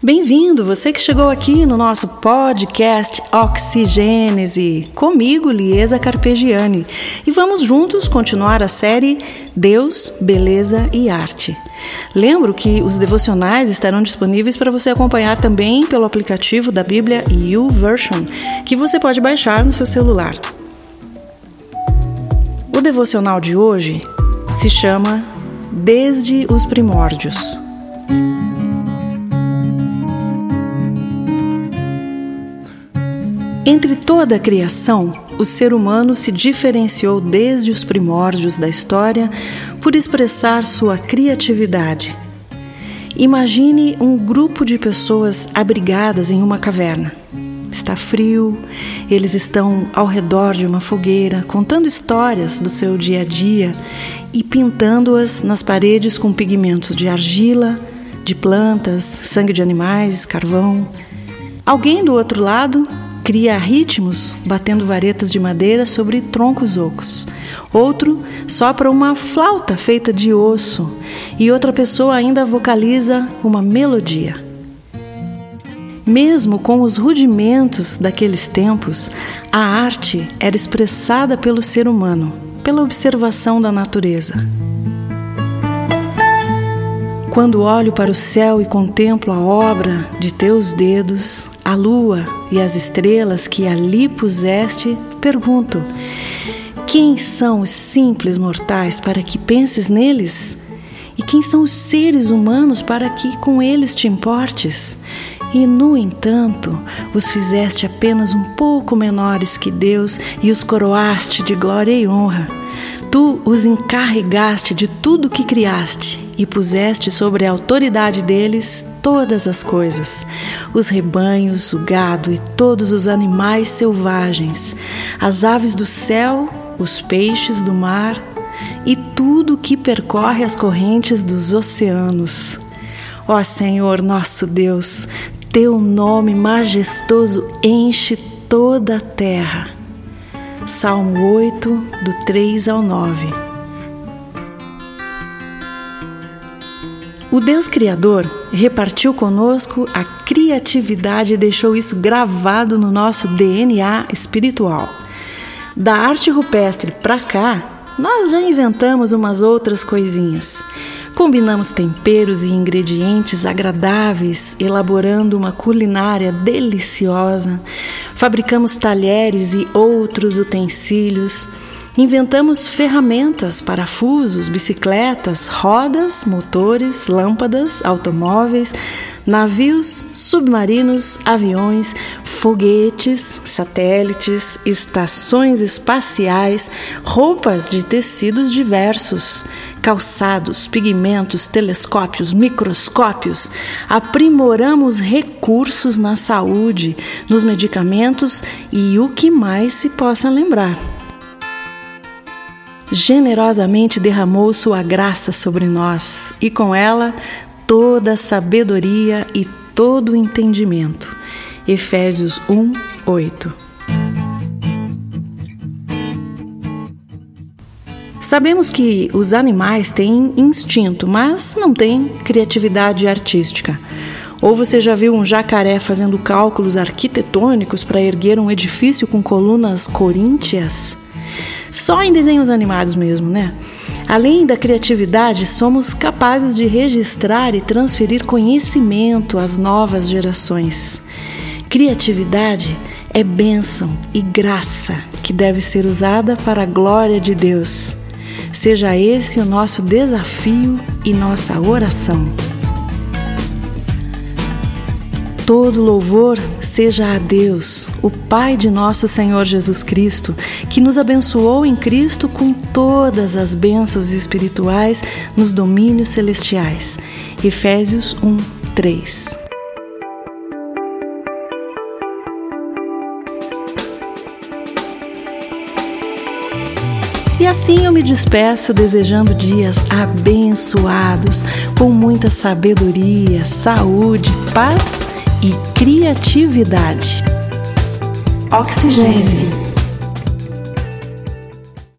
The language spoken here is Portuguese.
Bem-vindo, você que chegou aqui no nosso podcast Oxigênese, comigo, Liesa Carpegiani. E vamos juntos continuar a série Deus, Beleza e Arte. Lembro que os devocionais estarão disponíveis para você acompanhar também pelo aplicativo da Bíblia YouVersion, que você pode baixar no seu celular. O devocional de hoje se chama Desde os Primórdios. Entre toda a criação, o ser humano se diferenciou desde os primórdios da história por expressar sua criatividade. Imagine um grupo de pessoas abrigadas em uma caverna. Está frio, eles estão ao redor de uma fogueira, contando histórias do seu dia a dia e pintando-as nas paredes com pigmentos de argila, de plantas, sangue de animais, carvão. Alguém do outro lado cria ritmos batendo varetas de madeira sobre troncos ocos. Outro sopra uma flauta feita de osso e outra pessoa ainda vocaliza uma melodia. Mesmo com os rudimentos daqueles tempos, a arte era expressada pelo ser humano, pela observação da natureza. Quando olho para o céu e contemplo a obra de teus dedos, a lua e as estrelas que ali puseste, pergunto: quem são os simples mortais para que penses neles? E quem são os seres humanos para que com eles te importes? E, no entanto, os fizeste apenas um pouco menores que Deus e os coroaste de glória e honra. Tu os encarregaste de tudo que criaste e puseste sobre a autoridade deles todas as coisas: os rebanhos, o gado e todos os animais selvagens, as aves do céu, os peixes do mar e tudo que percorre as correntes dos oceanos. Ó Senhor nosso Deus, teu nome majestoso enche toda a terra. Salmo 8, do 3 ao 9. O Deus Criador repartiu conosco a criatividade e deixou isso gravado no nosso DNA espiritual. Da arte rupestre para cá, nós já inventamos umas outras coisinhas. Combinamos temperos e ingredientes agradáveis, elaborando uma culinária deliciosa. Fabricamos talheres e outros utensílios. Inventamos ferramentas, parafusos, bicicletas, rodas, motores, lâmpadas, automóveis, navios, submarinos, aviões, foguetes, satélites, estações espaciais, roupas de tecidos diversos, calçados, pigmentos, telescópios, microscópios. Aprimoramos recursos na saúde, nos medicamentos e o que mais se possa lembrar generosamente derramou sua graça sobre nós e com ela toda a sabedoria e todo o entendimento. Efésios 1, 8. Sabemos que os animais têm instinto, mas não têm criatividade artística. Ou você já viu um jacaré fazendo cálculos arquitetônicos para erguer um edifício com colunas coríntias? Só em desenhos animados mesmo, né? Além da criatividade, somos capazes de registrar e transferir conhecimento às novas gerações. Criatividade é bênção e graça que deve ser usada para a glória de Deus. Seja esse o nosso desafio e nossa oração. Todo louvor seja a Deus, o Pai de nosso Senhor Jesus Cristo, que nos abençoou em Cristo com todas as bênçãos espirituais nos domínios celestiais. Efésios 1, 3. E assim eu me despeço desejando dias abençoados, com muita sabedoria, saúde, paz e criatividade. Oxigênese